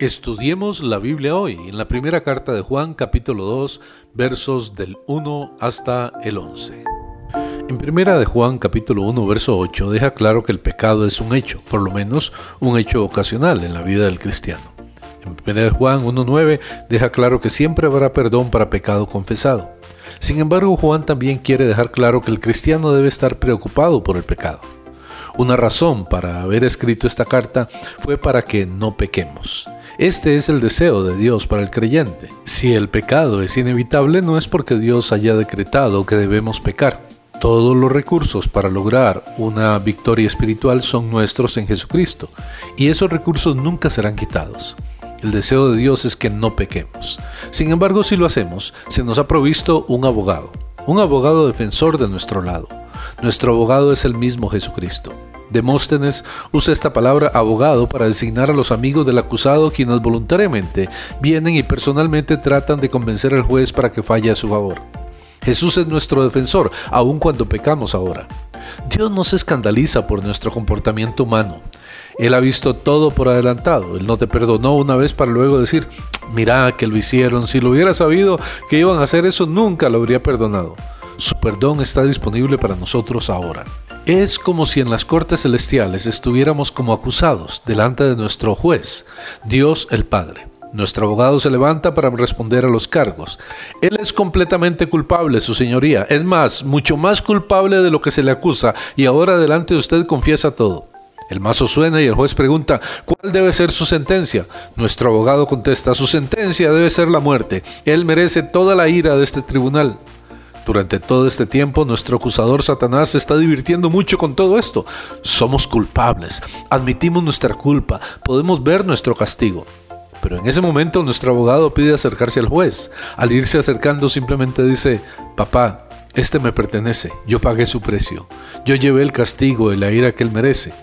Estudiemos la Biblia hoy, en la primera carta de Juan capítulo 2, versos del 1 hasta el 11. En primera de Juan capítulo 1, verso 8 deja claro que el pecado es un hecho, por lo menos un hecho ocasional en la vida del cristiano. En primera de Juan 1.9 deja claro que siempre habrá perdón para pecado confesado. Sin embargo, Juan también quiere dejar claro que el cristiano debe estar preocupado por el pecado. Una razón para haber escrito esta carta fue para que no pequemos. Este es el deseo de Dios para el creyente. Si el pecado es inevitable no es porque Dios haya decretado que debemos pecar. Todos los recursos para lograr una victoria espiritual son nuestros en Jesucristo, y esos recursos nunca serán quitados. El deseo de Dios es que no pequemos. Sin embargo, si lo hacemos, se nos ha provisto un abogado, un abogado defensor de nuestro lado. Nuestro abogado es el mismo Jesucristo. Demóstenes usa esta palabra abogado para designar a los amigos del acusado quienes voluntariamente vienen y personalmente tratan de convencer al juez para que falle a su favor. Jesús es nuestro defensor, aun cuando pecamos ahora. Dios no se escandaliza por nuestro comportamiento humano. Él ha visto todo por adelantado. Él no te perdonó una vez para luego decir, mira que lo hicieron. Si lo hubiera sabido que iban a hacer eso, nunca lo habría perdonado. Su perdón está disponible para nosotros ahora. Es como si en las cortes celestiales estuviéramos como acusados delante de nuestro juez, Dios el Padre. Nuestro abogado se levanta para responder a los cargos. Él es completamente culpable, su señoría. Es más, mucho más culpable de lo que se le acusa, y ahora delante de usted confiesa todo. El mazo suena y el juez pregunta, ¿cuál debe ser su sentencia? Nuestro abogado contesta, su sentencia debe ser la muerte. Él merece toda la ira de este tribunal. Durante todo este tiempo nuestro acusador Satanás se está divirtiendo mucho con todo esto. Somos culpables, admitimos nuestra culpa, podemos ver nuestro castigo. Pero en ese momento nuestro abogado pide acercarse al juez. Al irse acercando simplemente dice, papá, este me pertenece, yo pagué su precio, yo llevé el castigo y la ira que él merece.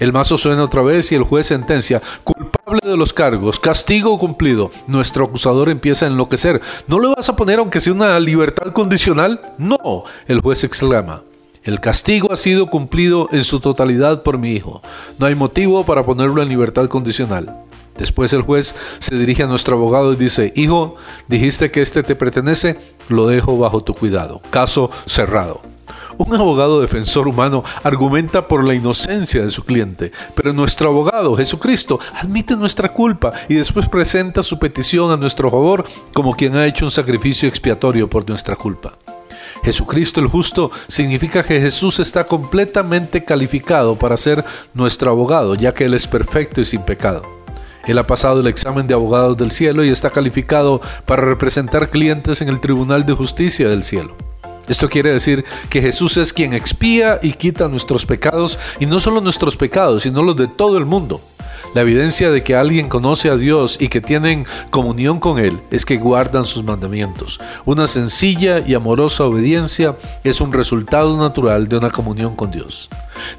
El mazo suena otra vez y el juez sentencia, culpable de los cargos, castigo cumplido. Nuestro acusador empieza a enloquecer. ¿No le vas a poner aunque sea una libertad condicional? No, el juez exclama. El castigo ha sido cumplido en su totalidad por mi hijo. No hay motivo para ponerlo en libertad condicional. Después el juez se dirige a nuestro abogado y dice, Hijo, dijiste que este te pertenece, lo dejo bajo tu cuidado. Caso cerrado. Un abogado defensor humano argumenta por la inocencia de su cliente, pero nuestro abogado, Jesucristo, admite nuestra culpa y después presenta su petición a nuestro favor como quien ha hecho un sacrificio expiatorio por nuestra culpa. Jesucristo el justo significa que Jesús está completamente calificado para ser nuestro abogado, ya que Él es perfecto y sin pecado. Él ha pasado el examen de abogados del cielo y está calificado para representar clientes en el Tribunal de Justicia del cielo. Esto quiere decir que Jesús es quien expía y quita nuestros pecados, y no solo nuestros pecados, sino los de todo el mundo. La evidencia de que alguien conoce a Dios y que tienen comunión con Él es que guardan sus mandamientos. Una sencilla y amorosa obediencia es un resultado natural de una comunión con Dios.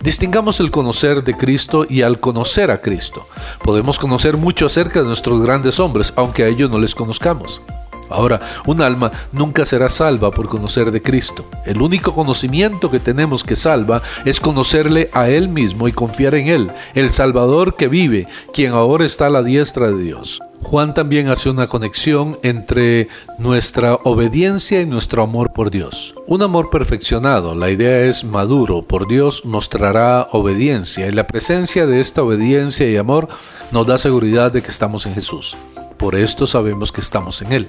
Distingamos el conocer de Cristo y al conocer a Cristo. Podemos conocer mucho acerca de nuestros grandes hombres, aunque a ellos no les conozcamos. Ahora, un alma nunca será salva por conocer de Cristo. El único conocimiento que tenemos que salva es conocerle a Él mismo y confiar en Él, el Salvador que vive, quien ahora está a la diestra de Dios. Juan también hace una conexión entre nuestra obediencia y nuestro amor por Dios. Un amor perfeccionado, la idea es maduro, por Dios mostrará obediencia y la presencia de esta obediencia y amor nos da seguridad de que estamos en Jesús. Por esto sabemos que estamos en Él.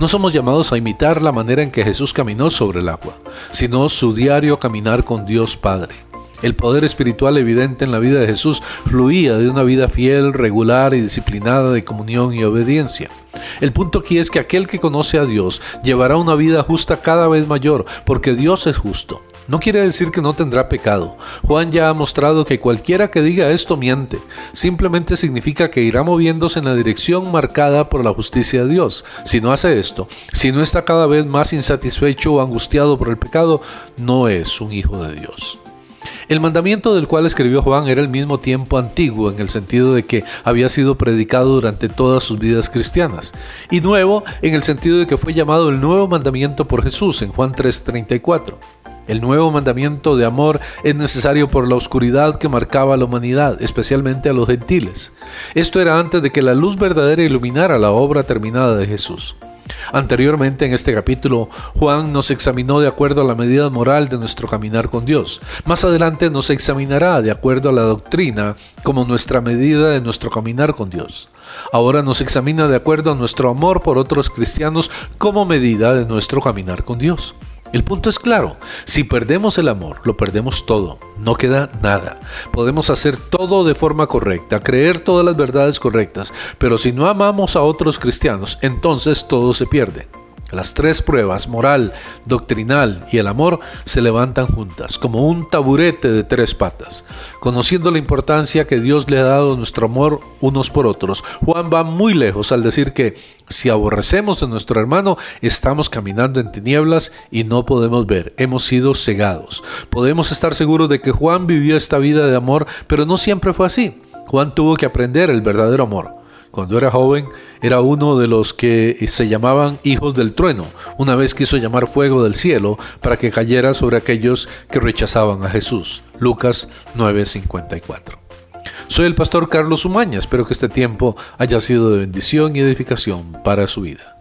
No somos llamados a imitar la manera en que Jesús caminó sobre el agua, sino su diario caminar con Dios Padre. El poder espiritual evidente en la vida de Jesús fluía de una vida fiel, regular y disciplinada de comunión y obediencia. El punto aquí es que aquel que conoce a Dios llevará una vida justa cada vez mayor, porque Dios es justo. No quiere decir que no tendrá pecado. Juan ya ha mostrado que cualquiera que diga esto miente. Simplemente significa que irá moviéndose en la dirección marcada por la justicia de Dios. Si no hace esto, si no está cada vez más insatisfecho o angustiado por el pecado, no es un hijo de Dios. El mandamiento del cual escribió Juan era el mismo tiempo antiguo en el sentido de que había sido predicado durante todas sus vidas cristianas, y nuevo en el sentido de que fue llamado el nuevo mandamiento por Jesús en Juan 3:34. El nuevo mandamiento de amor es necesario por la oscuridad que marcaba a la humanidad, especialmente a los gentiles. Esto era antes de que la luz verdadera iluminara la obra terminada de Jesús. Anteriormente en este capítulo, Juan nos examinó de acuerdo a la medida moral de nuestro caminar con Dios. Más adelante nos examinará de acuerdo a la doctrina como nuestra medida de nuestro caminar con Dios. Ahora nos examina de acuerdo a nuestro amor por otros cristianos como medida de nuestro caminar con Dios. El punto es claro, si perdemos el amor, lo perdemos todo, no queda nada. Podemos hacer todo de forma correcta, creer todas las verdades correctas, pero si no amamos a otros cristianos, entonces todo se pierde. Las tres pruebas, moral, doctrinal y el amor, se levantan juntas, como un taburete de tres patas. Conociendo la importancia que Dios le ha dado a nuestro amor unos por otros, Juan va muy lejos al decir que si aborrecemos a nuestro hermano, estamos caminando en tinieblas y no podemos ver, hemos sido cegados. Podemos estar seguros de que Juan vivió esta vida de amor, pero no siempre fue así. Juan tuvo que aprender el verdadero amor. Cuando era joven, era uno de los que se llamaban hijos del trueno. Una vez quiso llamar fuego del cielo para que cayera sobre aquellos que rechazaban a Jesús. Lucas 9:54. Soy el pastor Carlos Umaña. Espero que este tiempo haya sido de bendición y edificación para su vida.